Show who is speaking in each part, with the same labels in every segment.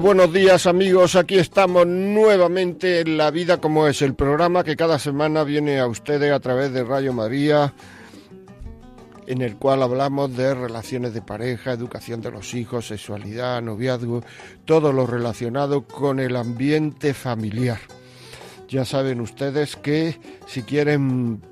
Speaker 1: Buenos días amigos. Aquí estamos nuevamente en La Vida como es, el programa que cada semana viene a ustedes a través de Radio María, en el cual hablamos de relaciones de pareja, educación de los hijos, sexualidad, noviazgo, todo lo relacionado con el ambiente familiar. Ya saben ustedes que si quieren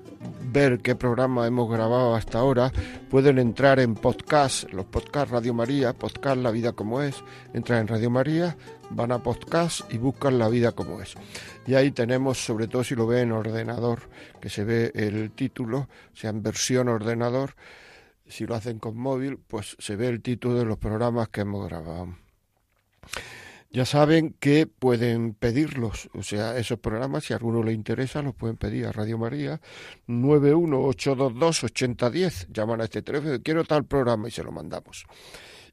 Speaker 1: ver qué programa hemos grabado hasta ahora, pueden entrar en podcast, los podcasts Radio María, podcast La Vida como es, entran en Radio María, van a podcast y buscan La Vida como es. Y ahí tenemos, sobre todo si lo ven en ordenador, que se ve el título, sea, en versión ordenador, si lo hacen con móvil, pues se ve el título de los programas que hemos grabado. Ya saben que pueden pedirlos, o sea, esos programas, si alguno le interesa, los pueden pedir a Radio María 918228010. Llaman a este teléfono, quiero tal programa y se lo mandamos.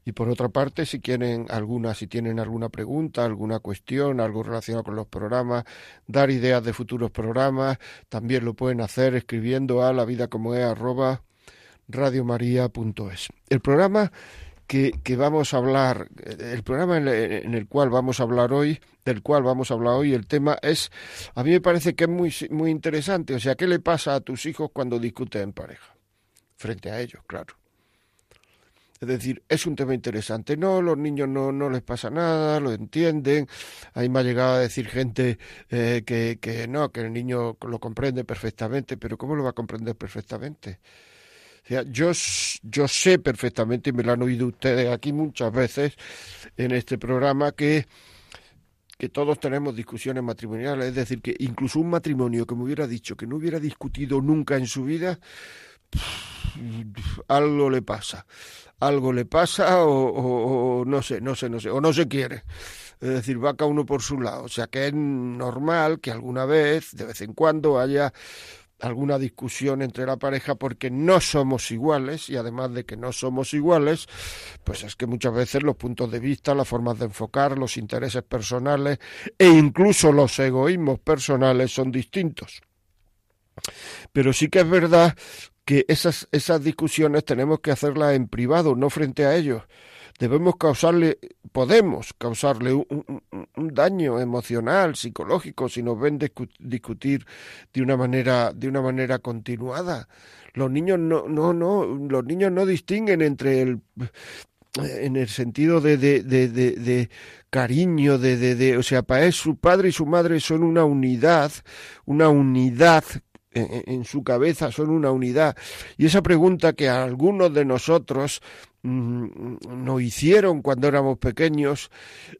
Speaker 1: Y por otra parte, si quieren alguna, si tienen alguna pregunta, alguna cuestión, algo relacionado con los programas, dar ideas de futuros programas, también lo pueden hacer escribiendo a la vida como es arroba radiomaria.es. El programa que, vamos a hablar, el programa en, el cual vamos a hablar hoy, del cual vamos a hablar hoy, el tema es, a mí me parece que es muy, muy interesante, o sea, ¿qué le pasa a tus hijos cuando discuten en pareja? Frente a ellos, claro. Es decir, es un tema interesante. No, los niños no, no les pasa nada, lo entienden. Ahí me ha llegado a decir gente eh, que, que no, que el niño lo comprende perfectamente, pero ¿cómo lo va a comprender perfectamente? Yo, yo sé perfectamente, y me lo han oído ustedes aquí muchas veces en este programa, que, que todos tenemos discusiones matrimoniales. Es decir, que incluso un matrimonio que me hubiera dicho que no hubiera discutido nunca en su vida, algo le pasa. Algo le pasa o, o no sé, no sé, no sé, o no se quiere. Es decir, va cada uno por su lado. O sea que es normal que alguna vez, de vez en cuando, haya alguna discusión entre la pareja porque no somos iguales y además de que no somos iguales, pues es que muchas veces los puntos de vista, las formas de enfocar, los intereses personales e incluso los egoísmos personales son distintos. Pero sí que es verdad que esas, esas discusiones tenemos que hacerlas en privado, no frente a ellos debemos causarle, podemos causarle un, daño emocional, psicológico, si nos ven discutir de una manera, de una manera continuada. Los niños no, no, no, los niños no distinguen entre el en el sentido de, de, de, de cariño, de, o sea, para él su padre y su madre son una unidad, una unidad en, su cabeza son una unidad. Y esa pregunta que algunos de nosotros nos hicieron cuando éramos pequeños,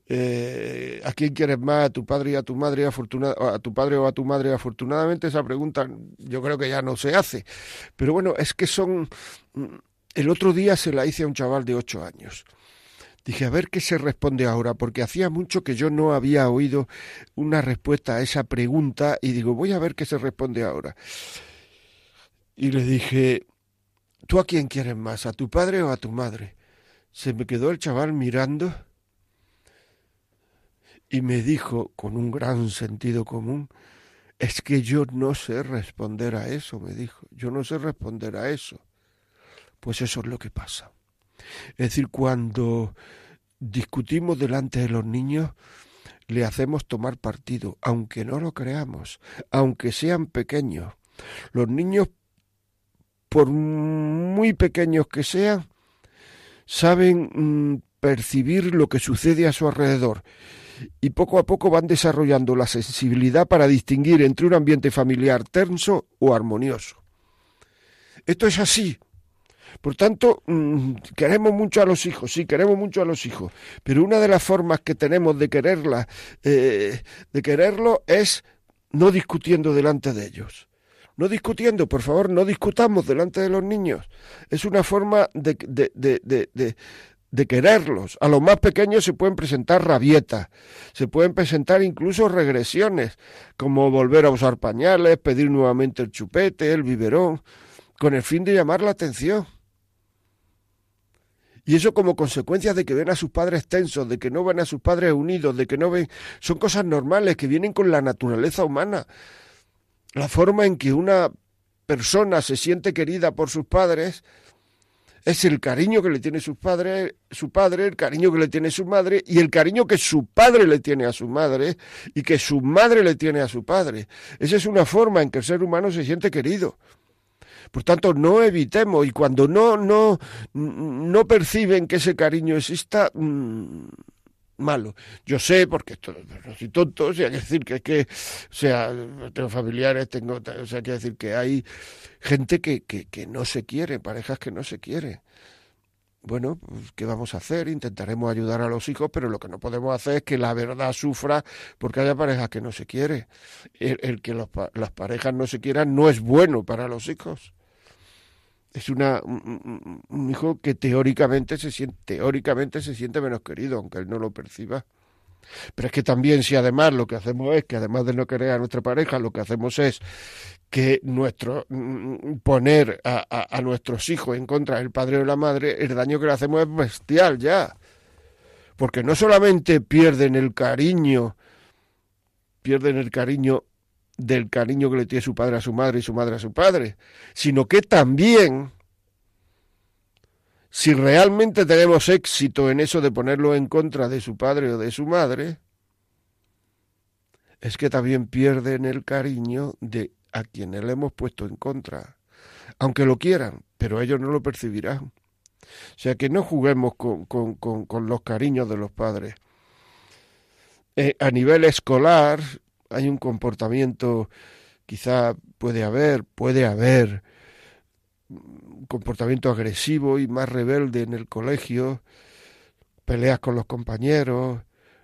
Speaker 1: eh, ¿a quién quieres más? ¿A tu padre y a tu madre? o a tu madre? Afortunadamente esa pregunta yo creo que ya no se hace. Pero bueno, es que son... Mm, el otro día se la hice a un chaval de ocho años. Dije, a ver qué se responde ahora, porque hacía mucho que yo no había oído una respuesta a esa pregunta y digo, voy a ver qué se responde ahora. Y le dije, ¿tú a quién quieres más, a tu padre o a tu madre? Se me quedó el chaval mirando y me dijo con un gran sentido común, es que yo no sé responder a eso, me dijo, yo no sé responder a eso. Pues eso es lo que pasa. Es decir, cuando discutimos delante de los niños, le hacemos tomar partido, aunque no lo creamos, aunque sean pequeños. Los niños, por muy pequeños que sean, saben mm, percibir lo que sucede a su alrededor y poco a poco van desarrollando la sensibilidad para distinguir entre un ambiente familiar tenso o armonioso. Esto es así, por tanto, mm, queremos mucho a los hijos, sí, queremos mucho a los hijos, pero una de las formas que tenemos de quererla, eh, de quererlo, es no discutiendo delante de ellos. No discutiendo, por favor, no discutamos delante de los niños. Es una forma de, de, de, de quererlos. A los más pequeños se pueden presentar rabietas, se pueden presentar incluso regresiones, como volver a usar pañales, pedir nuevamente el chupete, el biberón, con el fin de llamar la atención. Y eso como consecuencia de que ven a sus padres tensos, de que no ven a sus padres unidos, de que no ven... Son cosas normales que vienen con la naturaleza humana. La forma en que una persona se siente querida por sus padres es el cariño que le tiene sus padres, su padre, el cariño que le tiene su madre y el cariño que su padre le tiene a su madre y que su madre le tiene a su padre. Esa es una forma en que el ser humano se siente querido. Por tanto, no evitemos y cuando no no no perciben que ese cariño exista, mm, malo. Yo sé, porque esto, no soy tonto, o sea, que decir que es que, o sea, tengo familiares, tengo, o sea, quiere decir que hay gente que, que, que no se quiere, parejas que no se quieren. Bueno, pues, ¿qué vamos a hacer? Intentaremos ayudar a los hijos, pero lo que no podemos hacer es que la verdad sufra porque haya parejas que no se quiere. El, que las parejas no se quieran no es bueno para los hijos es una, un, hijo que teóricamente se siente, teóricamente se siente menos querido, aunque él no lo perciba. Pero es que también si además lo que hacemos es que además de no querer a nuestra pareja, lo que hacemos es que nuestro poner a, a, nuestros hijos en contra del padre o la madre, el daño que le hacemos es bestial ya. Porque no solamente pierden el cariño, pierden el cariño del cariño que le tiene su padre a su madre y su madre a su padre, sino que también, si realmente tenemos éxito en eso de ponerlo en contra de su padre o de su madre, es que también pierden el cariño de a quienes le hemos puesto en contra, aunque lo quieran, pero ellos no lo percibirán. O sea que no juguemos con, con, con, los cariños de los padres. Eh, a nivel escolar, hay un comportamiento, quizá puede haber, puede haber un comportamiento agresivo y más rebelde en el colegio, peleas con los compañeros,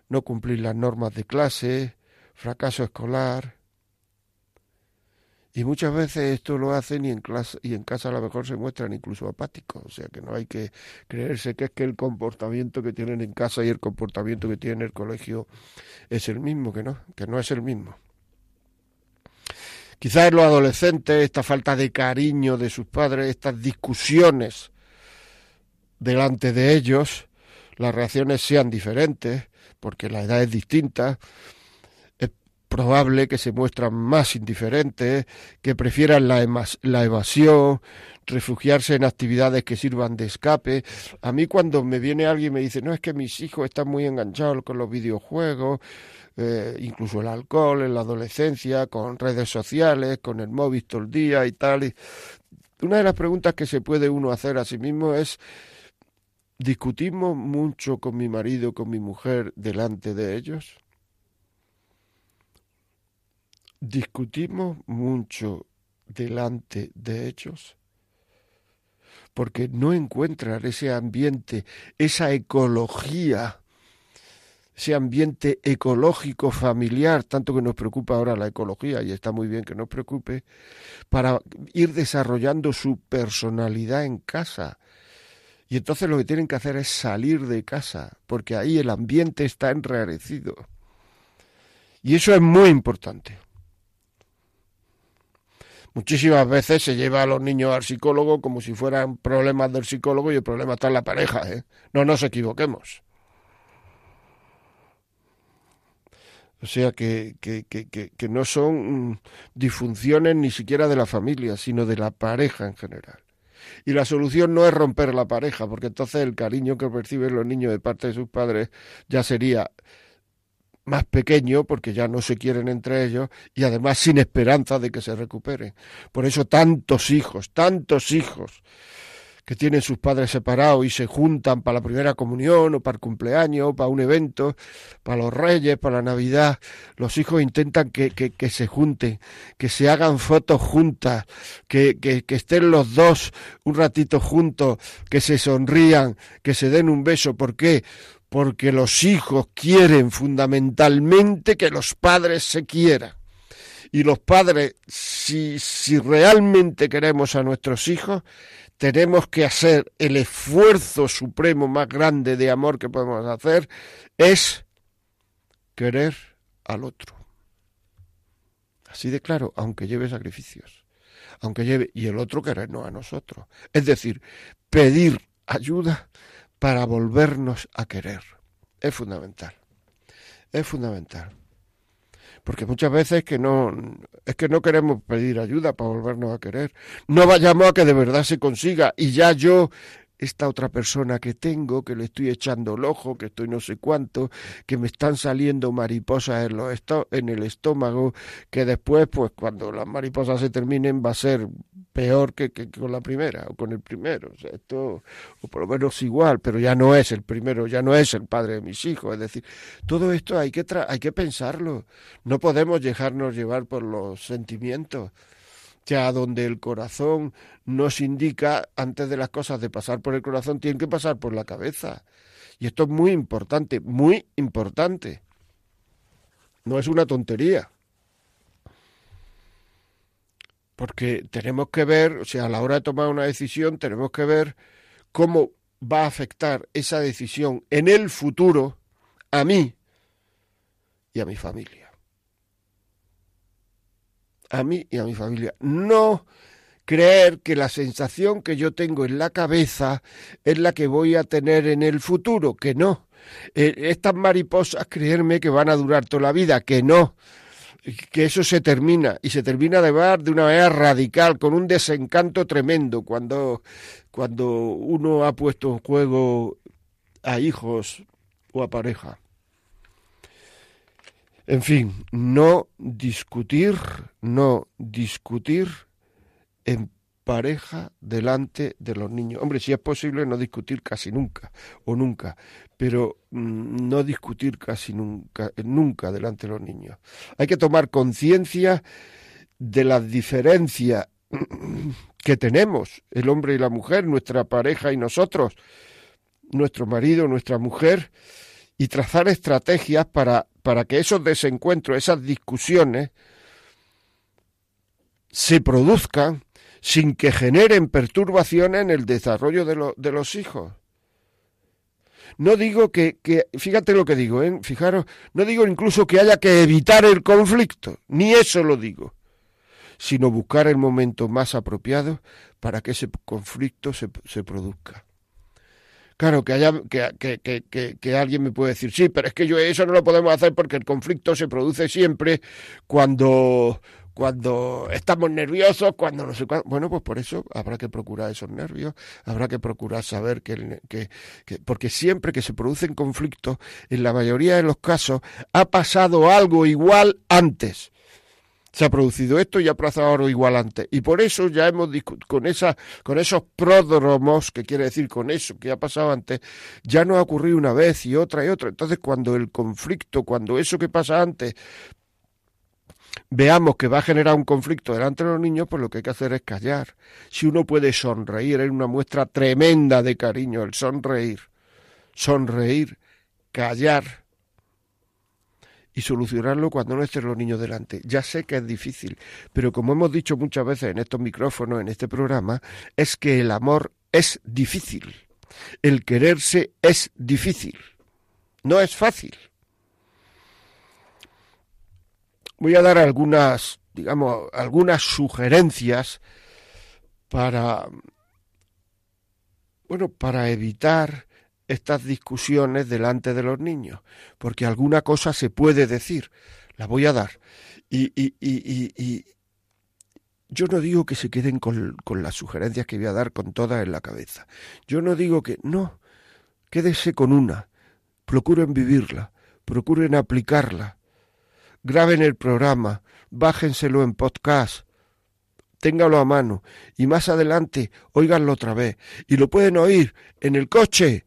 Speaker 1: no cumplir las normas de clase, fracaso escolar. Y muchas veces esto lo hacen y en, clase, y en casa a lo mejor se muestran incluso apáticos. O sea que no hay que creerse que es que el comportamiento que tienen en casa y el comportamiento que tienen en el colegio es el mismo, que no, que no es el mismo. Quizás en los adolescentes esta falta de cariño de sus padres, estas discusiones delante de ellos, las reacciones sean diferentes, porque la edad es distinta, probable que se muestran más indiferentes, que prefieran la, evasión, refugiarse en actividades que sirvan de escape. A mí cuando me viene alguien y me dice, no es que mis hijos están muy enganchados con los videojuegos, eh, incluso el alcohol en la adolescencia, con redes sociales, con el móvil todo el día y tal. Una de las preguntas que se puede uno hacer a sí mismo es, ¿discutimos mucho con mi marido, con mi mujer delante de ellos? Discutimos mucho delante de ellos porque no encuentran ese ambiente, esa ecología, ese ambiente ecológico familiar, tanto que nos preocupa ahora la ecología, y está muy bien que nos preocupe, para ir desarrollando su personalidad en casa. Y entonces lo que tienen que hacer es salir de casa, porque ahí el ambiente está enrarecido. Y eso es muy importante. Muchísimas veces se lleva a los niños al psicólogo como si fueran problemas del psicólogo y el problema está en la pareja. ¿eh? No nos equivoquemos. O sea que, que, que, que, no son disfunciones ni siquiera de la familia, sino de la pareja en general. Y la solución no es romper la pareja, porque entonces el cariño que perciben los niños de parte de sus padres ya sería más pequeño porque ya no se quieren entre ellos y además sin esperanza de que se recuperen. Por eso tantos hijos, tantos hijos que tienen sus padres separados y se juntan para la primera comunión o para el cumpleaños, o para un evento, para los reyes, para la Navidad, los hijos intentan que, que, que se junten, que se hagan fotos juntas, que, que, estén los dos un ratito juntos, que se sonrían, que se den un beso. ¿Por qué? Porque los hijos quieren fundamentalmente que los padres se quieran. Y los padres, si, si realmente queremos a nuestros hijos, tenemos que hacer el esfuerzo supremo más grande de amor que podemos hacer, es querer al otro. Así de claro, aunque lleve sacrificios, aunque lleve, y el otro querernos a nosotros. Es decir, pedir ayuda para volvernos a querer. Es fundamental. Es fundamental. Porque muchas veces que no es que no queremos pedir ayuda para volvernos a querer. No vayamos a que de verdad se consiga y ya yo esta otra persona que tengo, que le estoy echando el ojo, que estoy no sé cuánto, que me están saliendo mariposas en, los en el estómago, que después, pues cuando las mariposas se terminen, va a ser peor que, que, con la primera o con el primero. Esto, o por lo menos igual, pero ya no es el primero, ya no es el padre de mis hijos. Es decir, todo esto hay que, hay que pensarlo. No podemos dejarnos llevar por los sentimientos ya donde el corazón nos indica, antes de las cosas de pasar por el corazón, tienen que pasar por la cabeza. Y esto es muy importante, muy importante. No es una tontería. Porque tenemos que ver, o sea, a la hora de tomar una decisión, tenemos que ver cómo va a afectar esa decisión en el futuro a mí y a mi familia a mí y a mi familia. No creer que la sensación que yo tengo en la cabeza es la que voy a tener en el futuro, que no. Eh, estas mariposas, creerme que van a durar toda la vida, que no. Que eso se termina y se termina de ver de una manera radical, con un desencanto tremendo cuando, cuando uno ha puesto en juego a hijos o a pareja. En fin, no discutir, no discutir en pareja delante de los niños. Hombre, si es posible no discutir casi nunca o nunca, pero mm, no discutir casi nunca, nunca delante de los niños. Hay que tomar conciencia de las diferencias que tenemos, el hombre y la mujer, nuestra pareja y nosotros, nuestro marido, nuestra mujer, y trazar estrategias para, para que esos desencuentros, esas discusiones, se produzcan sin que generen perturbaciones en el desarrollo de, de los hijos. No digo que, fíjate lo que digo, ¿eh? fijaros, no digo incluso que haya que evitar el conflicto, ni eso lo digo, sino buscar el momento más apropiado para que ese conflicto se produzca. Claro, que, haya, que, que, que, alguien me puede decir, sí, pero es que yo eso no lo podemos hacer porque el conflicto se produce siempre cuando, cuando estamos nerviosos, cuando no sé cuándo. Bueno, pues por eso habrá que procurar esos nervios, habrá que procurar saber que, que, que, porque siempre que se producen conflictos, en la mayoría de los casos, ha pasado algo igual antes se ha producido esto y ha pasado ahora igual antes. Y por eso ya hemos con con esos pródromos, que quiere decir con eso que ha pasado antes, ya no ha ocurrido una vez y otra y otra. Entonces, cuando el conflicto, cuando eso que pasa antes veamos que va a generar un conflicto delante de los niños, pues lo que hay que hacer es callar. Si uno puede sonreír, es una muestra tremenda de cariño el sonreír. Sonreír, callar y solucionarlo cuando no estén los niños delante. Ya sé que es difícil, pero como hemos dicho muchas veces en estos micrófonos, en este programa, es que el amor es difícil. El quererse es difícil. No es fácil. Voy a dar algunas, digamos, algunas sugerencias para bueno, para evitar estas discusiones delante de los niños, porque alguna cosa se puede decir, la voy a dar. Y, y, y, y yo no digo que se queden con, con, las sugerencias que voy a dar con todas en la cabeza. Yo no digo que no, quédese con una, procuren vivirla, procuren aplicarla, graben el programa, bájenselo en podcast, téngalo a mano y más adelante óiganlo otra vez. Y lo pueden oír en el coche,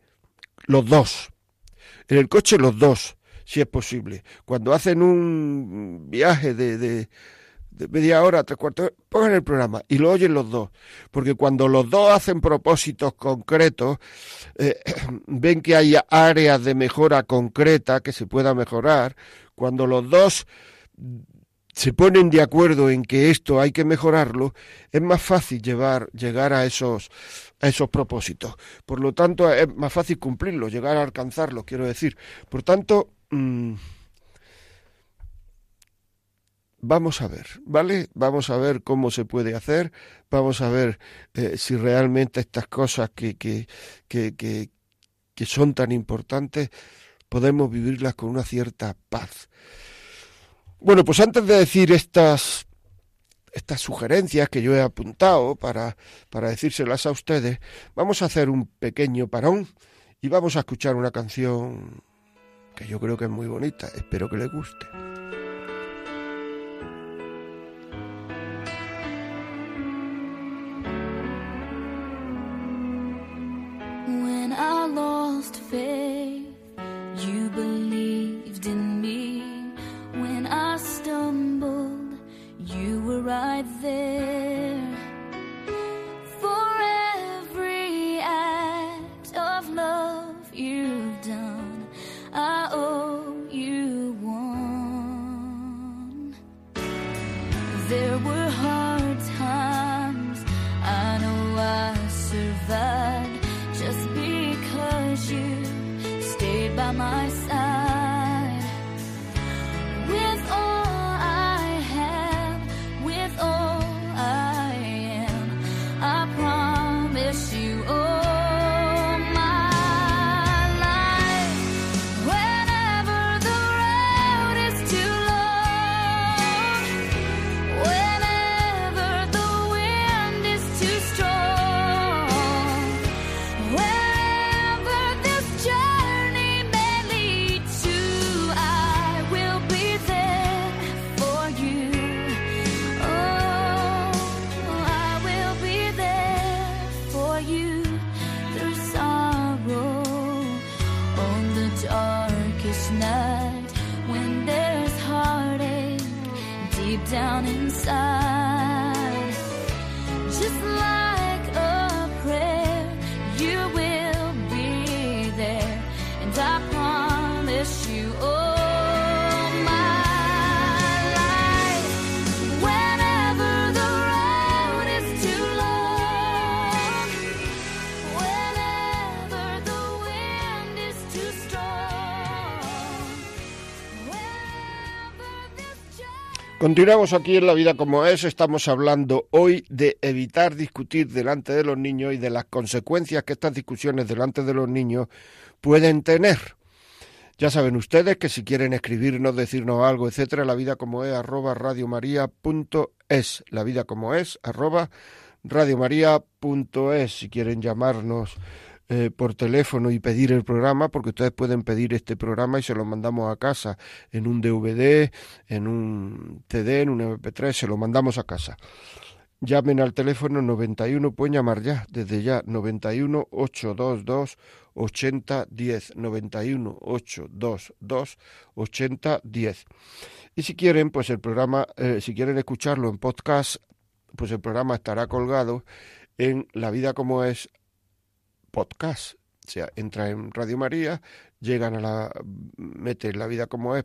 Speaker 1: los dos. En el coche los dos, si es posible. Cuando hacen un viaje de, de, media hora, tres cuartos, pongan el programa y lo oyen los dos. Porque cuando los dos hacen propósitos concretos, eh, ven que hay áreas de mejora concreta que se pueda mejorar. Cuando los dos se ponen de acuerdo en que esto hay que mejorarlo, es más fácil llevar, llegar a esos, a esos propósitos. Por lo tanto, es más fácil cumplirlos, llegar a alcanzarlos, quiero decir. Por tanto, mm, vamos a ver, ¿vale? Vamos a ver cómo se puede hacer, vamos a ver eh, si realmente estas cosas que, que, que, que, que son tan importantes podemos vivirlas con una cierta paz. Bueno, pues antes de decir estas, estas sugerencias que yo he apuntado para, para decírselas a ustedes, vamos a hacer un pequeño parón y vamos a escuchar una canción que yo creo que es muy bonita, espero que les guste. Continuamos aquí en La Vida como es. Estamos hablando hoy de evitar discutir delante de los niños y de las consecuencias que estas discusiones delante de los niños pueden tener. Ya saben ustedes que si quieren escribirnos, decirnos algo, etcétera, la vida como es arroba radiomaria.es. La vida como es arroba radiomaria.es. Si quieren llamarnos eh, por teléfono y pedir el programa, porque ustedes pueden pedir este programa y se lo mandamos a casa en un DVD, en un CD, en un MP3, se lo mandamos a casa. Llamen al teléfono 91, pueden llamar ya, desde ya, 91 822 8010, 91 822 8010. Y si quieren, pues el programa, eh, si quieren escucharlo en podcast, pues el programa estará colgado en La Vida como es podcast. O sea, entra en Radio María, llegan a la, meten la vida como es,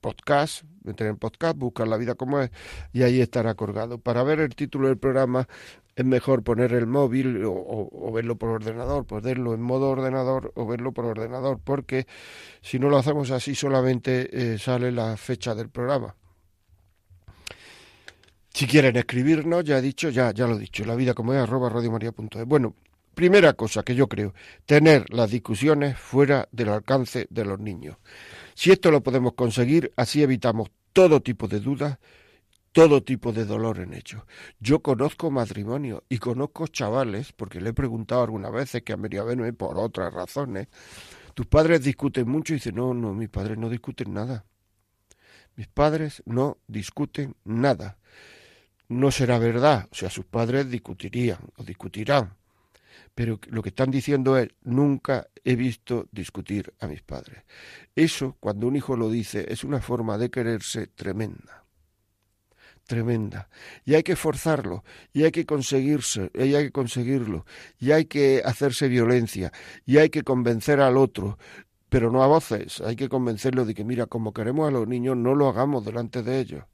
Speaker 1: podcast, entran en podcast, buscan la vida como es y ahí estará colgado. Para ver el título del programa es mejor poner el móvil o, verlo por ordenador, ponerlo en modo ordenador o verlo por ordenador, porque si no lo hacemos así solamente eh, sale la fecha del programa. Si quieren escribirnos, ya he dicho, ya, ya lo he dicho, la vida como es arroba radiomaria.es. Bueno, Primera cosa que yo creo, tener las discusiones fuera del alcance de los niños. Si esto lo podemos conseguir, así evitamos todo tipo de dudas, todo tipo de dolor en ello. Yo conozco matrimonio y conozco chavales, porque le he preguntado algunas veces que a verme por otras razones. Tus padres discuten mucho y dicen, no, no, mis padres no discuten nada. Mis padres no discuten nada. No será verdad, o sea, sus padres discutirían o discutirán pero lo que están diciendo es nunca he visto discutir a mis padres. Eso, cuando un hijo lo dice, es una forma de quererse tremenda tremenda y hay que forzarlo y hay que conseguirse y hay que conseguirlo y hay que hacerse violencia y hay que convencer al otro pero no a voces hay que convencerlo de que mira como queremos a los niños no lo hagamos delante de ellos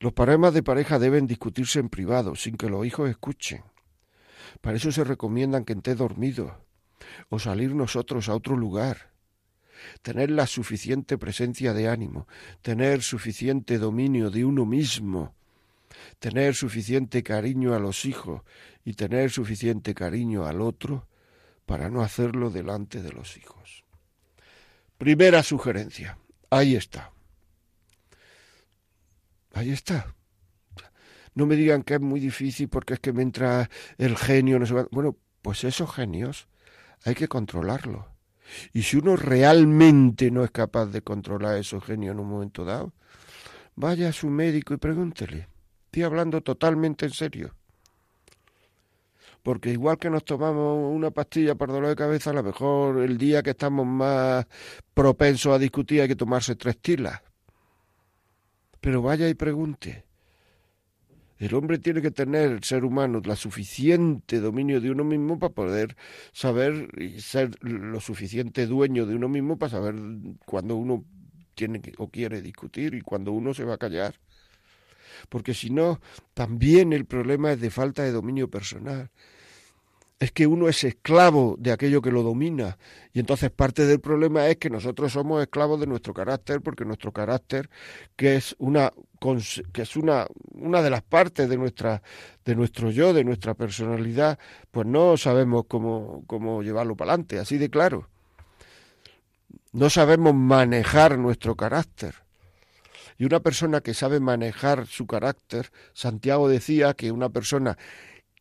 Speaker 1: Los problemas de pareja deben discutirse en privado, sin que los hijos escuchen. Para eso se recomiendan que esté dormido o salir nosotros a otro lugar. Tener la suficiente presencia de ánimo, tener suficiente dominio de uno mismo, tener suficiente cariño a los hijos y tener suficiente cariño al otro para no hacerlo delante de los hijos. Primera sugerencia. Ahí está. Ahí está. No me digan que es muy difícil porque es que me entra el genio. No sé bueno, pues esos genios hay que controlarlos. Y si uno realmente no es capaz de controlar esos genios en un momento dado, vaya a su médico y pregúntele. Estoy hablando totalmente en serio. Porque igual que nos tomamos una pastilla para dolor de cabeza, a lo mejor el día que estamos más propensos a discutir hay que tomarse tres tilas. Pero vaya y pregunte. El hombre tiene que tener, el ser humano, la suficiente dominio de uno mismo para poder saber y ser lo suficiente dueño de uno mismo para saber cuándo uno tiene o quiere discutir y cuándo uno se va a callar porque si no, también el problema es de falta de dominio personal. Es que uno es esclavo de aquello que lo domina. Y entonces parte del problema es que nosotros somos esclavos de nuestro carácter, porque nuestro carácter, que es una que es una, una de las partes de nuestra, de nuestro yo, de nuestra personalidad, pues no sabemos cómo, cómo llevarlo para adelante, así de claro. No sabemos manejar nuestro carácter. Y una persona que sabe manejar su carácter, Santiago decía que una persona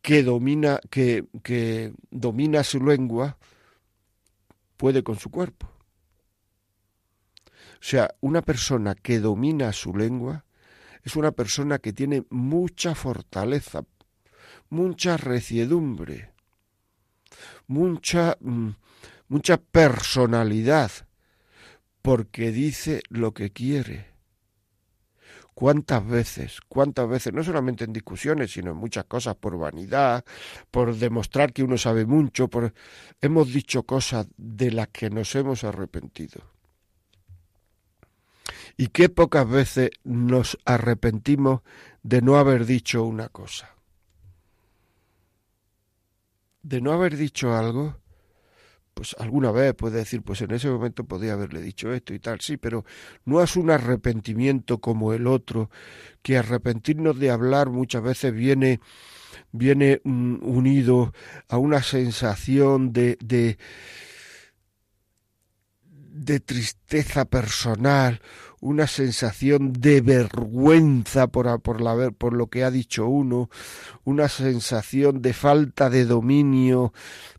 Speaker 1: que domina, que, que domina su lengua puede con su cuerpo. O sea, una persona que domina su lengua es una persona que tiene mucha fortaleza, mucha reciedumbre, mucha, mm, mucha personalidad, porque dice lo que quiere ¿Cuántas veces, cuántas veces, no solamente en discusiones, sino en muchas cosas, por vanidad, por demostrar que uno sabe mucho, hemos dicho cosas de las que nos hemos arrepentido? Y qué pocas veces nos arrepentimos de no haber dicho una cosa. De no haber dicho algo pues alguna vez puede decir, pues en ese momento podía haberle dicho esto y tal, sí, pero no es un arrepentimiento como el otro, que arrepentirnos de hablar muchas veces viene viene mm, unido a una sensación de, de, de tristeza personal, una sensación de vergüenza por, por, la, por lo que ha dicho uno, una sensación de falta de dominio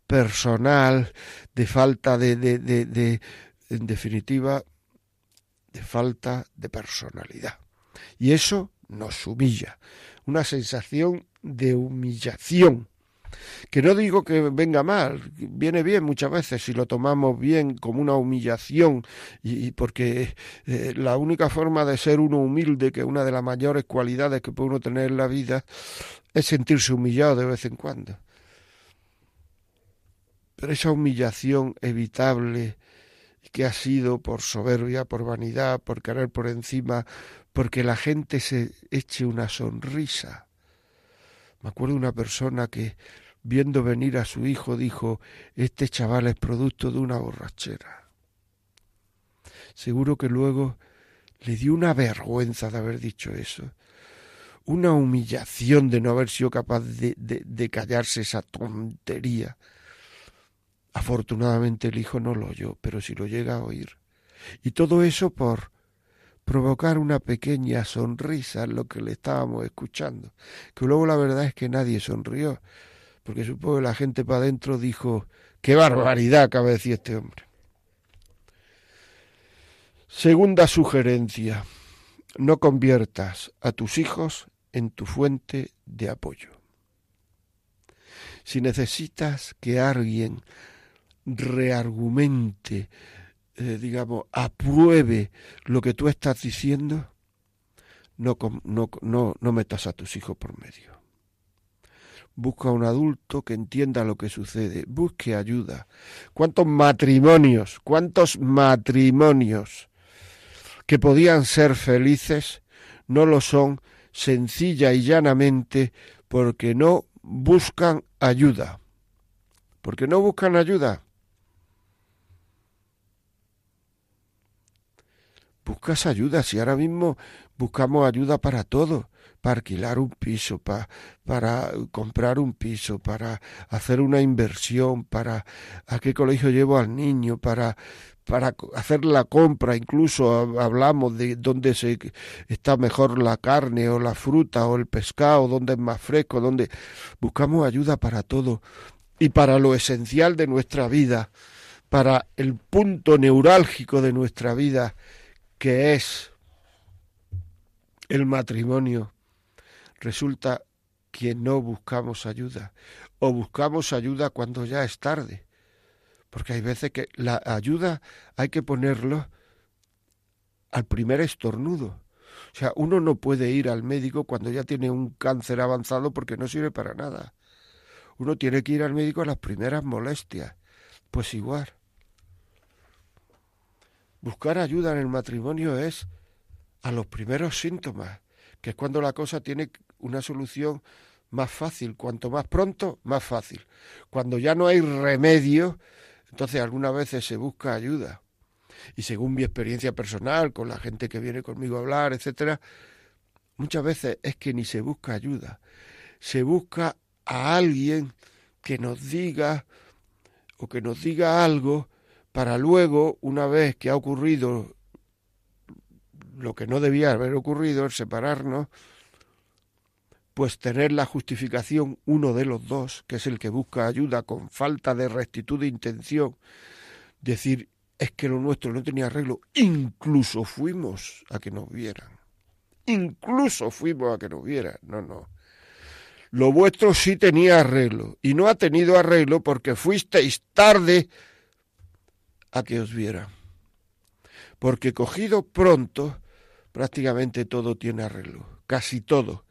Speaker 1: personal, de falta de, de, de, de en definitiva, de falta de personalidad. Y eso nos humilla, una sensación de humillación que no digo que venga mal, viene bien muchas veces si lo tomamos bien como una humillación, y, porque eh, la única forma de ser uno humilde, que una de las mayores cualidades que puede uno tener en la vida, es sentirse humillado de vez en cuando. Pero esa humillación evitable que ha sido por soberbia, por vanidad, por querer por encima, porque la gente se eche una sonrisa. Me acuerdo de una persona que viendo venir a su hijo, dijo, este chaval es producto de una borrachera. Seguro que luego le dio una vergüenza de haber dicho eso, una humillación de no haber sido capaz de, de, callarse esa tontería. Afortunadamente el hijo no lo oyó, pero si lo llega a oír. Y todo eso por provocar una pequeña sonrisa en lo que le estábamos escuchando, que luego la verdad es que nadie sonrió, porque supongo que la gente para adentro dijo, qué barbaridad acaba de decir este hombre. Segunda sugerencia, no conviertas a tus hijos en tu fuente de apoyo. Si necesitas que alguien reargumente, eh, digamos, apruebe lo que tú estás diciendo, no, no, no, no metas a tus hijos por medio. Busca un adulto que entienda lo que sucede. Busque ayuda. ¿Cuántos matrimonios, cuántos matrimonios que podían ser felices no lo son sencilla y llanamente porque no buscan ayuda. Porque no buscan ayuda. Buscas ayuda, si ahora mismo buscamos ayuda para todo, para alquilar un piso, para, para comprar un piso, para hacer una inversión, para a qué colegio llevo al niño, para para hacer la compra, incluso hablamos de dónde se está mejor la carne o la fruta o el pescado, dónde es más fresco, dónde buscamos ayuda para todo y para lo esencial de nuestra vida, para el punto neurálgico de nuestra vida, que es el matrimonio. Resulta que no buscamos ayuda o buscamos ayuda cuando ya es tarde porque hay veces que la ayuda hay que ponerlo al primer estornudo. O sea, uno no puede ir al médico cuando ya tiene un cáncer avanzado porque no sirve para nada. Uno tiene que ir al médico a las primeras molestias. Pues igual. Buscar ayuda en el matrimonio es a los primeros síntomas, que es cuando la cosa tiene una solución más fácil. Cuanto más pronto, más fácil. Cuando ya no hay remedio, entonces algunas veces se busca ayuda. Y según mi experiencia personal, con la gente que viene conmigo a hablar, etcétera, muchas veces es que ni se busca ayuda. Se busca a alguien que nos diga o que nos diga algo para luego, una vez que ha ocurrido lo que no debía haber ocurrido, el separarnos, pues tener la justificación uno de los dos, que es el que busca ayuda con falta de rectitud de intención, decir, es que lo nuestro no tenía arreglo, incluso fuimos a que nos vieran, incluso fuimos a que nos vieran, no, no. Lo vuestro sí tenía arreglo, y no ha tenido arreglo porque fuisteis tarde a que os vieran. Porque cogido pronto, prácticamente todo tiene arreglo, casi todo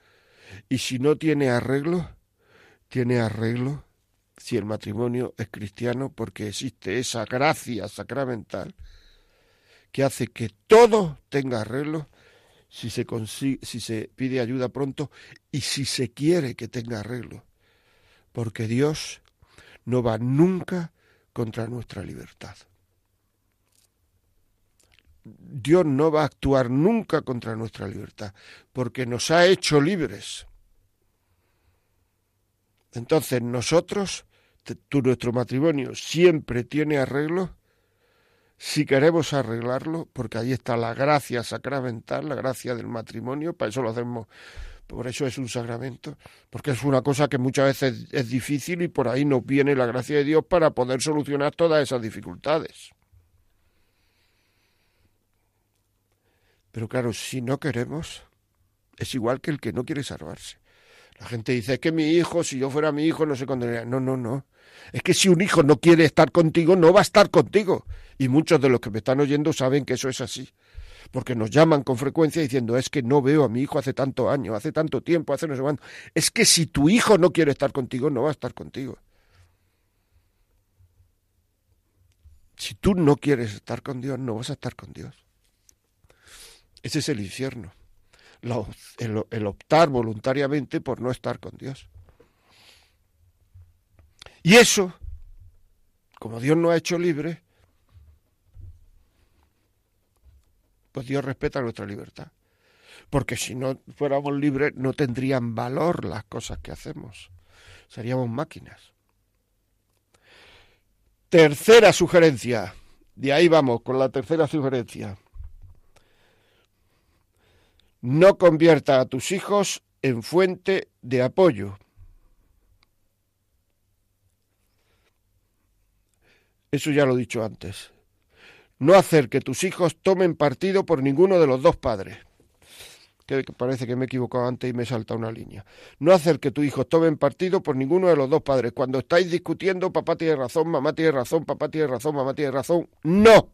Speaker 1: y si no tiene arreglo, tiene arreglo si el matrimonio es cristiano porque existe esa gracia sacramental que hace que todo tenga arreglo si se, si se pide ayuda pronto y si se quiere que tenga arreglo. Porque Dios no va nunca contra nuestra libertad. Dios no va a actuar nunca contra nuestra libertad, porque nos ha hecho libres. Entonces nosotros, nuestro matrimonio siempre tiene arreglo si queremos arreglarlo, porque ahí está la gracia sacramental, la gracia del matrimonio, para eso lo hacemos, por eso es un sacramento, porque es una cosa que muchas veces es difícil y por ahí nos viene la gracia de Dios para poder solucionar todas esas dificultades. Pero claro, si no queremos, es igual que el que no quiere salvarse. La gente dice, es que mi hijo, si yo fuera mi hijo, no se condenaría. No, no, no. Es que si un hijo no quiere estar contigo, no va a estar contigo. Y muchos de los que me están oyendo saben que eso es así. Porque nos llaman con frecuencia diciendo, es que no veo a mi hijo hace tanto año, hace tanto tiempo, hace no sé cuánto. Es que si tu hijo no quiere estar contigo, no va a estar contigo. Si tú no quieres estar con Dios, no vas a estar con Dios. Ese es el infierno el, optar voluntariamente por no estar con Dios. Y eso, como Dios nos ha hecho libre, pues Dios respeta nuestra libertad. Porque si no fuéramos libres no tendrían valor las cosas que hacemos. Seríamos máquinas. Tercera sugerencia. De ahí vamos con la tercera sugerencia. No convierta a tus hijos en fuente de apoyo. Eso ya lo he dicho antes. No hacer que tus hijos tomen partido por ninguno de los dos padres. Que parece que me he equivocado antes y me salta una línea. No hacer que tus hijos tomen partido por ninguno de los dos padres. Cuando estáis discutiendo, papá tiene razón, mamá tiene razón, papá tiene razón, mamá tiene razón. No.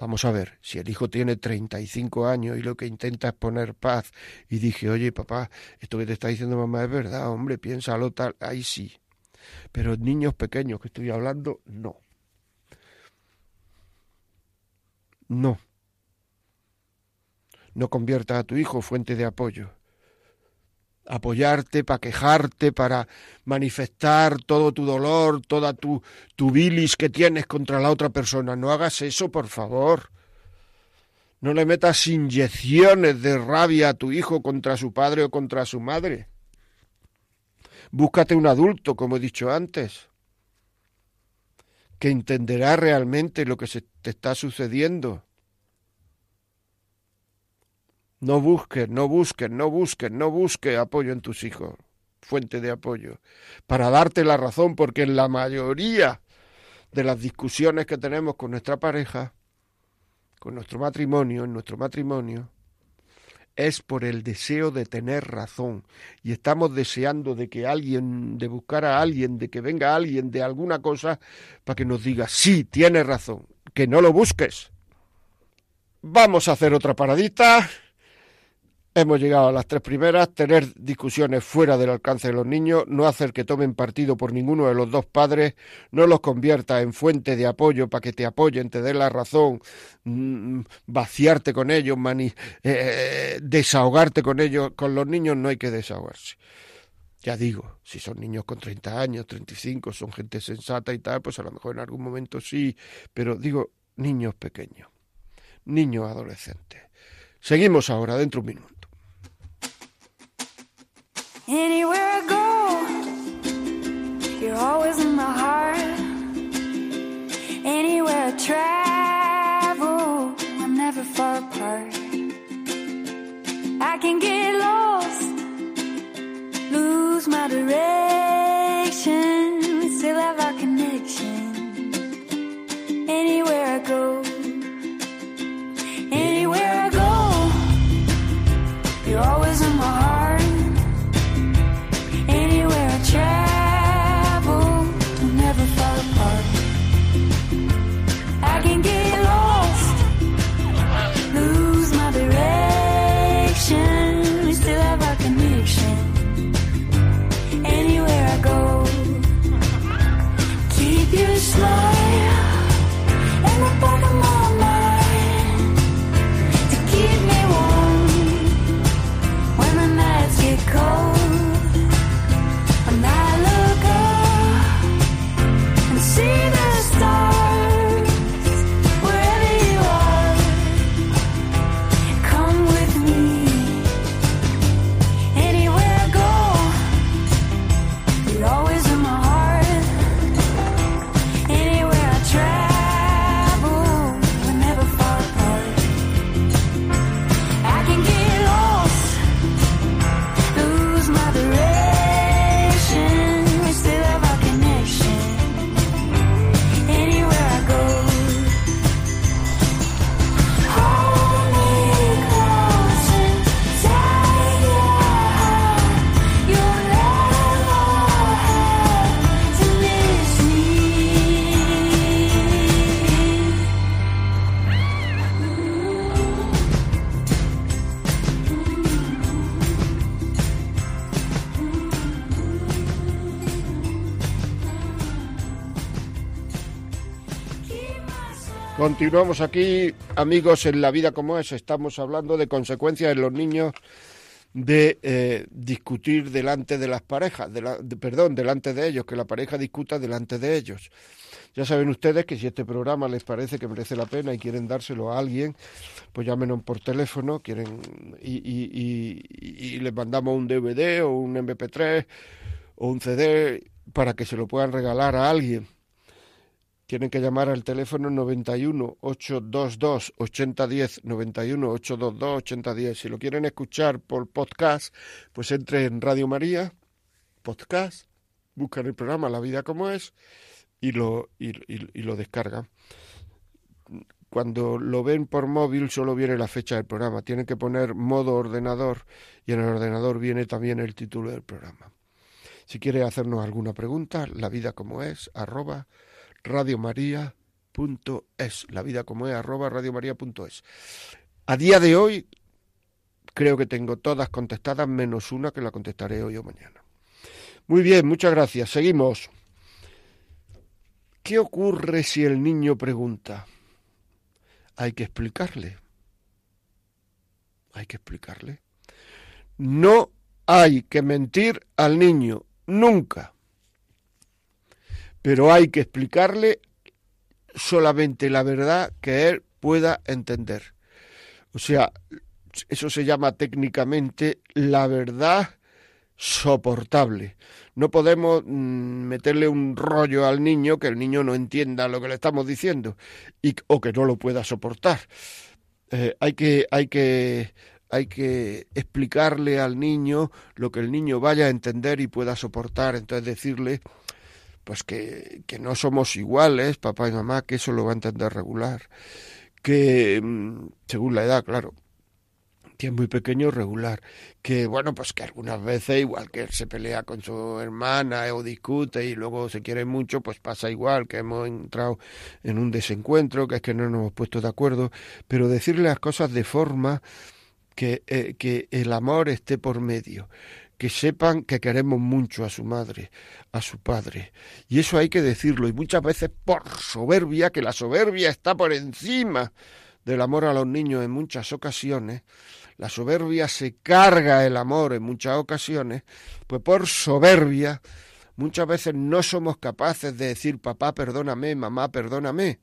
Speaker 1: Vamos a ver, si el hijo tiene 35 años y lo que intenta es poner paz y dije, oye papá, esto que te está diciendo mamá es verdad, hombre, piénsalo tal, ahí sí. Pero niños pequeños que estoy hablando, no. No. no conviertas a tu hijo fuente de apoyo. Apoyarte para quejarte, para manifestar todo tu dolor, toda tu, tu bilis que tienes contra la otra persona. No hagas eso, por favor. No le metas inyecciones de rabia a tu hijo contra su padre o contra su madre. Búscate un adulto, como he dicho antes, que entenderá realmente lo que se te está sucediendo. No busques, no busques, no busques, no busques apoyo en tus hijos, fuente de apoyo, para darte la razón, porque en la mayoría de las discusiones que tenemos con nuestra pareja, con nuestro matrimonio, en nuestro matrimonio, es por el deseo de tener razón y estamos deseando de que alguien, de buscar a alguien, de que venga alguien de alguna cosa para que nos diga, sí, tienes razón, que no lo busques. Vamos a hacer otra paradita. Hemos llegado a las tres primeras, tener discusiones fuera del alcance de los niños, no hacer que tomen partido por ninguno de los dos padres, no los convierta en fuente de apoyo para que te apoyen, te den la razón, mm, vaciarte con ellos, eh, desahogarte con ellos. Con los niños no hay que desahogarse. Ya digo, si son niños con 30 años, 35, son gente sensata y tal, pues a lo mejor en algún momento sí, pero digo, niños pequeños, niños adolescentes. Seguimos ahora, dentro de un minuto. Anywhere I go, you're always in my heart. Anywhere I travel, I'm never far apart. I can get lost, lose my direction, Continuamos aquí, amigos, en la vida como es. Estamos hablando de consecuencias en los niños de eh, discutir delante de las parejas, perdón, delante de ellos, que la pareja discuta delante de ellos. Ya saben ustedes que si este programa les parece que merece la pena y quieren dárselo a alguien, pues llámenos por teléfono, quieren y, y les mandamos un DVD o un MP3 o un CD para que se lo puedan regalar a alguien tienen que llamar al teléfono 91 822 8010 91 822 8010. Si lo quieren escuchar por podcast, pues entre en Radio María, podcast, buscan el programa La vida como es y lo, y, lo descargan. Cuando lo ven por móvil solo viene la fecha del programa. Tienen que poner modo ordenador y en el ordenador viene también el título del programa. Si quiere hacernos alguna pregunta, la vida como es, arroba radiomaria.es, la vida como es, arroba radiomaria.es. A día de hoy creo que tengo todas contestadas menos una que la contestaré hoy o mañana. Muy bien, muchas gracias. Seguimos. ¿Qué ocurre si el niño pregunta? Hay que explicarle. hay que explicarle. No hay que mentir al niño, nunca. Pero hay que explicarle solamente la verdad que él pueda entender. O sea, eso se llama técnicamente la verdad soportable. No podemos mm, meterle un rollo al niño que el niño no entienda lo que le estamos diciendo y, o que no lo pueda soportar. Eh, hay que, hay que, hay que explicarle al niño lo que el niño vaya a entender y pueda soportar. Entonces decirle, pues que, que no somos iguales, papá y mamá, que eso lo va a entender regular. Que, mm, según la edad, claro, que es muy pequeño, regular. Que bueno, pues que algunas veces, igual que él se pelea con su hermana o discute y luego se quiere mucho, pues pasa igual, que hemos entrado en un desencuentro, que es que no nos hemos puesto de acuerdo, pero decirle las cosas de forma que, eh, que el amor esté por medio que sepan que queremos mucho a su madre, a su padre. Y eso hay que decirlo, y muchas veces por soberbia, que la soberbia está por encima del amor a los niños en muchas ocasiones, la soberbia se carga el amor en muchas ocasiones, pues por soberbia muchas veces no somos capaces de decir papá perdóname, mamá perdóname.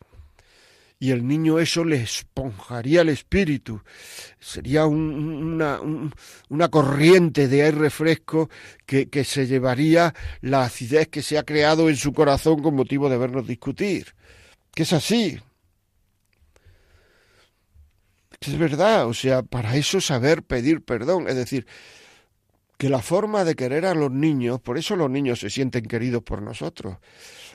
Speaker 1: Y el niño eso le esponjaría el espíritu. Sería una, una, corriente de aire fresco que, que se llevaría la acidez que se ha creado en su corazón con motivo de vernos discutir. Que es así, es verdad, o sea, para eso saber pedir perdón, es decir, que la forma de querer a los niños, por eso los niños se sienten queridos por nosotros,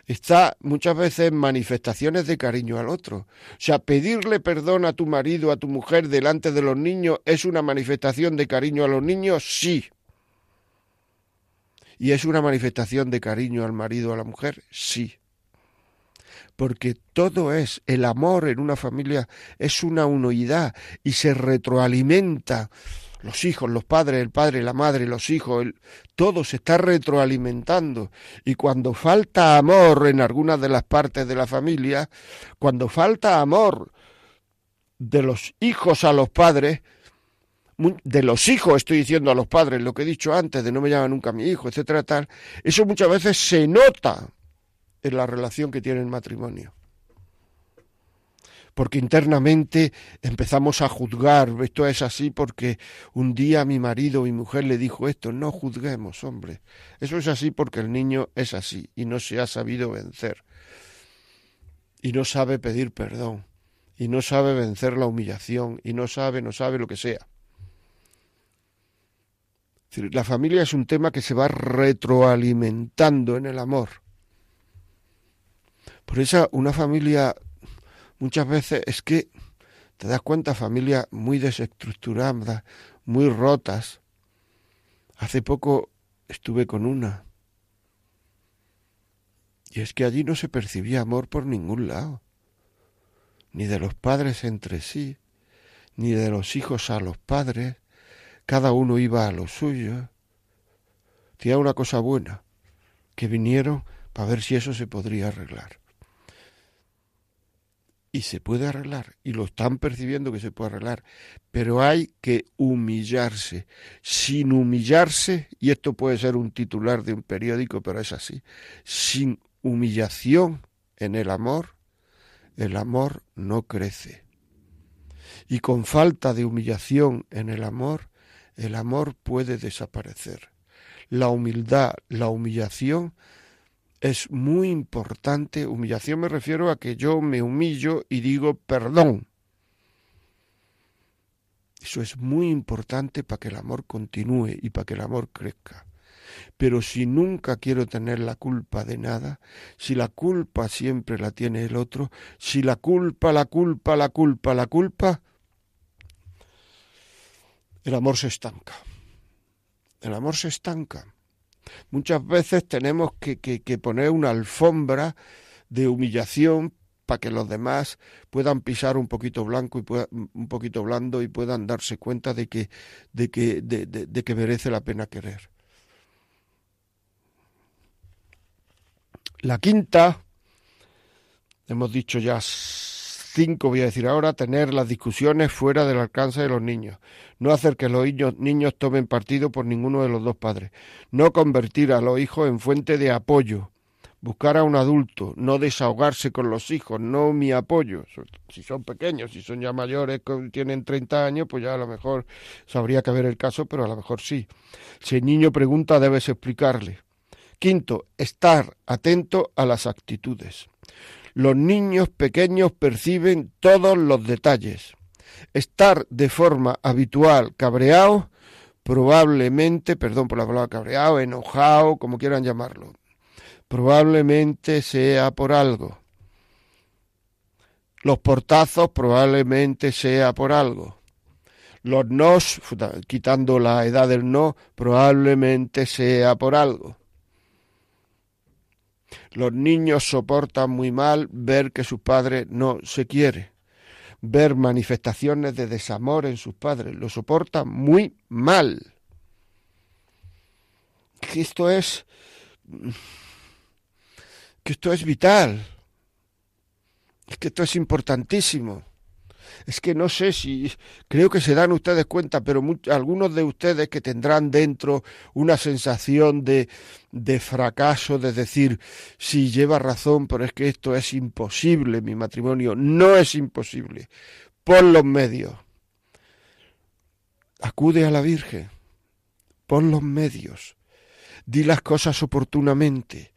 Speaker 1: está muchas veces en manifestaciones de cariño al otro. O sea, pedirle perdón a tu marido, a tu mujer delante de los niños es una manifestación de cariño a los niños, sí. ¿Y es una manifestación de cariño al marido, a la mujer? Sí porque todo es, el amor en una familia es una unidad y se retroalimenta. Los hijos, los padres, el padre, la madre, los hijos, todo se está retroalimentando. Y cuando falta amor en algunas de las partes de la familia, cuando falta amor de los hijos a los padres, de los hijos estoy diciendo a los padres, lo que he dicho antes, de no me llama nunca mi hijo, etcétera, tal, eso muchas veces se nota en la relación que tiene el matrimonio. Porque internamente empezamos a juzgar, esto es así porque un día mi marido mi mujer le dijo esto, no juzguemos, hombre. Eso es así porque el niño es así y no se ha sabido vencer. Y no sabe pedir perdón. Y no sabe vencer la humillación. Y no sabe, no sabe lo que sea. La familia es un tema que se va retroalimentando en el amor. Por eso una familia muchas veces es que te das cuenta, familias muy desestructuradas, muy rotas. Hace poco estuve con una. Y es que allí no se percibía amor por ningún lado, ni de los padres entre sí, ni de los hijos a los padres, cada uno iba a lo suyo. Tenía una cosa buena, que vinieron para ver si eso se podría arreglar y se puede arreglar, y lo están percibiendo que se puede arreglar, pero hay que humillarse. Sin humillarse, y esto puede ser un titular de un periódico, pero es así, sin humillación en el amor, el amor no crece. Y con falta de humillación en el amor, el amor puede desaparecer. La humildad, la humillación es muy importante. Humillación me refiero a que yo me humillo y digo perdón. Eso es muy importante para que el amor continúe y para que el amor crezca. Pero si nunca quiero tener la culpa de nada, si la culpa siempre la tiene el otro, si la culpa, la culpa, la culpa, la culpa, el amor se estanca. El amor se estanca. Muchas veces tenemos que, poner una alfombra de humillación para que los demás puedan pisar un poquito blanco y un poquito blando y puedan darse cuenta de que, de que, de que merece la pena querer. La quinta, hemos dicho ya Cinco, voy a decir ahora, tener las discusiones fuera del alcance de los niños. No hacer que los niños tomen partido por ninguno de los dos padres. No convertir a los hijos en fuente de apoyo. Buscar a un adulto, no desahogarse con los hijos, no mi apoyo. Si son pequeños, si son ya mayores, tienen 30 años, pues ya a lo mejor sabría que ver el caso, pero a lo mejor sí. Si el niño pregunta, debes explicarle. Quinto, estar atento a las actitudes. Los niños pequeños perciben todos los detalles. Estar de forma habitual cabreado, probablemente, perdón por la palabra cabreado, enojado, como quieran llamarlo, probablemente sea por algo. Los portazos probablemente sea por algo. Los nos, quitando la edad del no, probablemente sea por algo. Los niños soportan muy mal ver que su padre no se quiere, ver manifestaciones de desamor en sus padres, lo soportan muy mal. Que esto es que esto es vital. Que esto es importantísimo es que no sé si, creo que se dan ustedes cuenta, pero algunos de ustedes que tendrán dentro una sensación de, de fracaso, de decir, sí, lleva razón, pero es que esto es imposible, mi matrimonio, no es imposible. Pon los medios. Acude a la Virgen. Pon los medios. Di las cosas oportunamente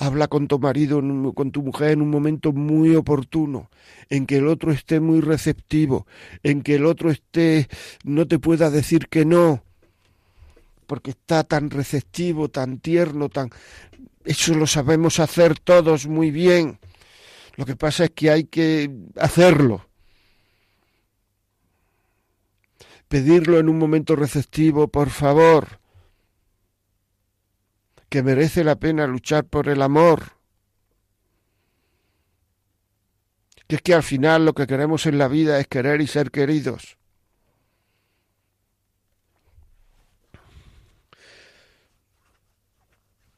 Speaker 1: habla con tu marido, con tu mujer en un momento muy oportuno, en que el otro esté muy receptivo, en que el otro esté, no te pueda decir que no, porque está tan receptivo, tan tierno, tan... Eso lo sabemos hacer todos muy bien. Lo que pasa es que hay que hacerlo. Pedirlo en un momento receptivo, por favor que merece la pena luchar por el amor. Que es que al final lo que queremos en la vida es querer y ser queridos.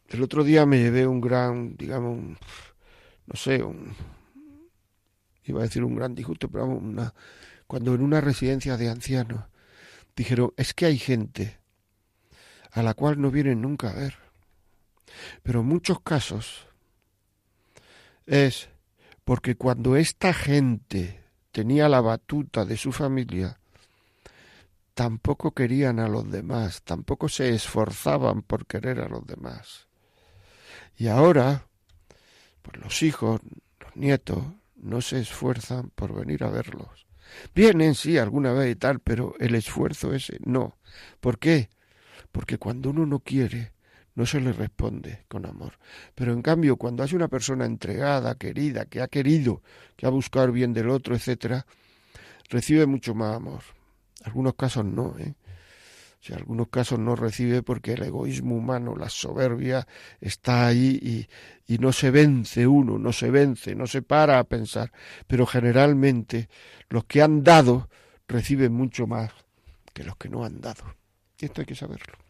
Speaker 1: El otro día me llevé un gran, digamos, no sé, un, iba a decir un gran disgusto, pero una, cuando en una residencia de ancianos dijeron, es que hay gente a la cual no vienen nunca a ver. Pero en muchos casos es porque cuando esta gente tenía la batuta de su familia, tampoco querían a los demás, tampoco se esforzaban por querer a los demás. Y ahora, pues los hijos, los nietos, no se esfuerzan por venir a verlos. Vienen, sí, alguna vez y tal, pero el esfuerzo ese no. ¿Por qué? Porque cuando uno no quiere, no se le responde con amor. Pero en cambio, cuando hay una persona entregada, querida, que ha querido, que ha buscado el bien del otro, etcétera, recibe mucho más amor. Algunos casos no, ¿eh? O sea, algunos casos no recibe porque el egoísmo humano, la soberbia, está ahí y, y no se vence uno, no se vence, no se para a pensar. Pero generalmente los que han dado reciben mucho más que los que no han dado. Y esto hay que saberlo.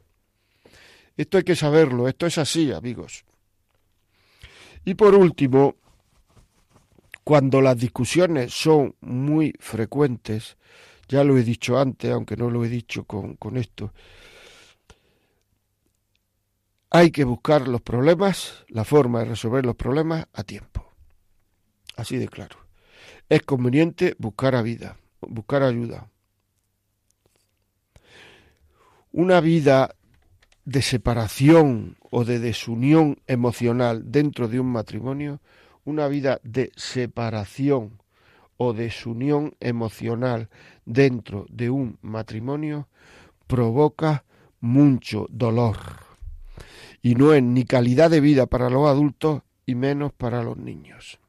Speaker 1: Esto hay que saberlo, esto es así, amigos. Y por último, cuando las discusiones son muy frecuentes, ya lo he dicho antes, aunque no lo he dicho con, con esto, hay que buscar los problemas, la forma de resolver los problemas a tiempo. Así de claro. Es conveniente buscar a vida, buscar ayuda. Una vida de separación o de desunión emocional dentro de un matrimonio, una vida de separación o desunión emocional dentro de un matrimonio provoca mucho dolor. Y no es ni calidad de vida para los adultos y menos para los niños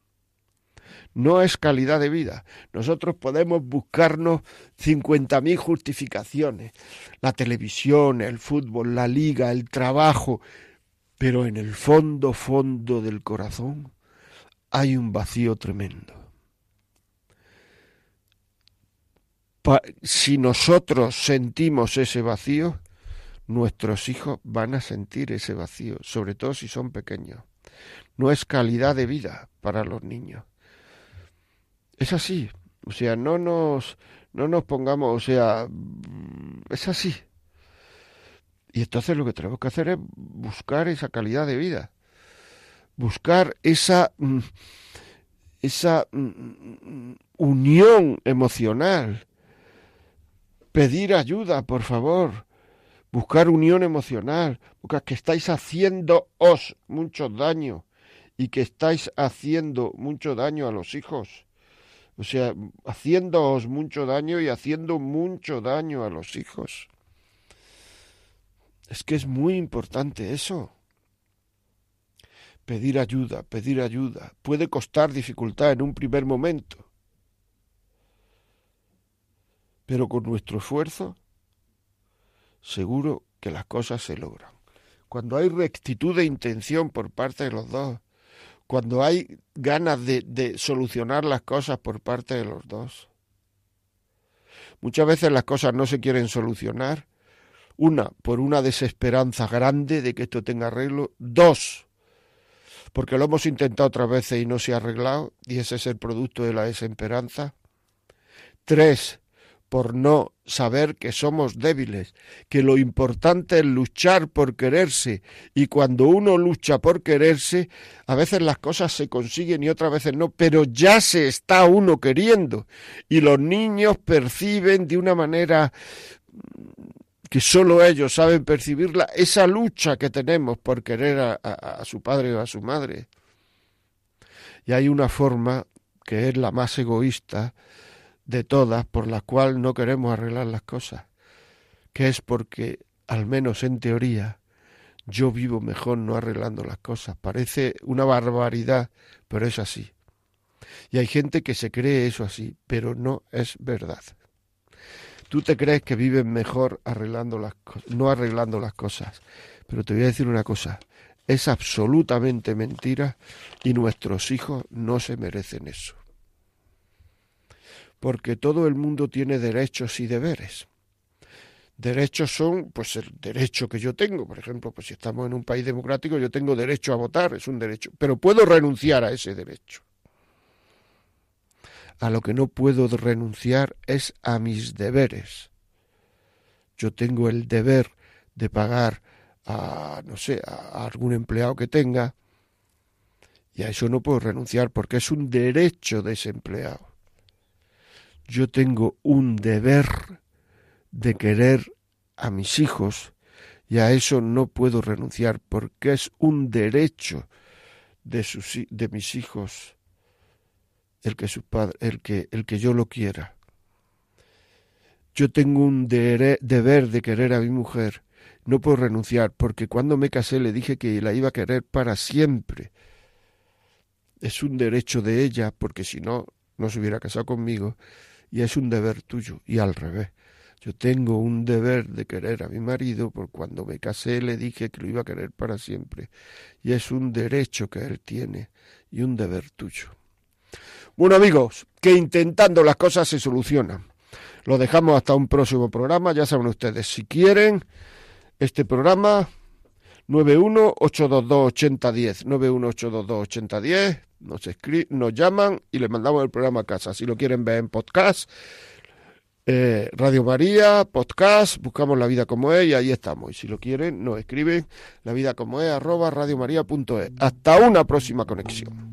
Speaker 1: no es calidad de vida. Nosotros podemos buscarnos 50.000 justificaciones, la televisión, el fútbol, la liga, el trabajo, pero en el fondo, fondo del corazón hay un vacío tremendo. si nosotros sentimos ese vacío, nuestros hijos van a sentir ese vacío, sobre todo si son pequeños. No es calidad de vida para los niños Es así. O sea, no nos, no nos pongamos, o sea, es así. Y entonces lo que tenemos que hacer es buscar esa calidad de vida, buscar esa, mm, esa mm, unión emocional, pedir ayuda, por favor, buscar unión emocional, porque que estáis haciéndoos mucho daño y que estáis haciendo mucho daño a los hijos. O sea, haciéndoos mucho daño y haciendo mucho daño a los hijos. Es que es muy importante eso. Pedir ayuda, pedir ayuda. Puede costar dificultad en un primer momento. Pero con nuestro esfuerzo, seguro que las cosas se logran. Cuando hay rectitud de intención por parte de los dos, cuando hay ganas de, solucionar las cosas por parte de los dos. Muchas veces las cosas no se quieren solucionar una, por una desesperanza grande de que esto tenga arreglo. Dos, porque lo hemos intentado otras veces y no se ha arreglado, y ese es el producto de la desesperanza. Tres, por no saber que somos débiles, que lo importante es luchar por quererse, y cuando uno lucha por quererse, a veces las cosas se consiguen y otras veces no, pero ya se está uno queriendo, y los niños perciben de una manera que solo ellos saben percibirla, esa lucha que tenemos por querer a, a, su padre o a su madre. Y hay una forma que es la más egoísta de todas por la cual no queremos arreglar las cosas, que es porque, al menos en teoría, yo vivo mejor no arreglando las cosas. Parece una barbaridad, pero es así. Y hay gente que se cree eso así, pero no es verdad. Tú te crees que vives mejor arreglando las no arreglando las cosas. Pero te voy a decir una cosa, es absolutamente mentira y nuestros hijos no se merecen eso. Porque todo el mundo tiene derechos y deberes. Derechos son, pues, el derecho que yo tengo. Por ejemplo, pues si estamos en un país democrático, yo tengo derecho a votar, es un derecho. Pero puedo renunciar a ese derecho a lo que no puedo renunciar es a mis deberes. Yo tengo el deber de pagar a, no sé, a algún empleado que tenga, y a eso no puedo renunciar porque es un derecho de ese empleado. Yo tengo un deber de querer a mis hijos y a eso no puedo renunciar porque es un derecho de, sus, de mis hijos el que, su el que, el que yo lo quiera. Yo tengo un deber de querer a mi mujer. No puedo renunciar, porque cuando me casé le dije que la iba a querer para siempre. Es un derecho de ella, porque si no, no se hubiera casado conmigo, y es un deber tuyo, y al revés. Yo tengo un deber de querer a mi marido, porque cuando me casé le dije que lo iba a querer para siempre, y es un derecho que él tiene, y un deber tuyo. Bueno amigos, que intentando las cosas se solucionan. Lo dejamos hasta un próximo programa, ya saben ustedes, si quieren este programa 918228010, 918228010, nos, nos llaman y les mandamos el programa a casa. Si lo quieren ver en podcast, eh, Radio María, podcast, buscamos La Vida Como Es y ahí estamos. Y si lo quieren, nos escriben la vida como es arroba radiomaria.es. Hasta una próxima conexión.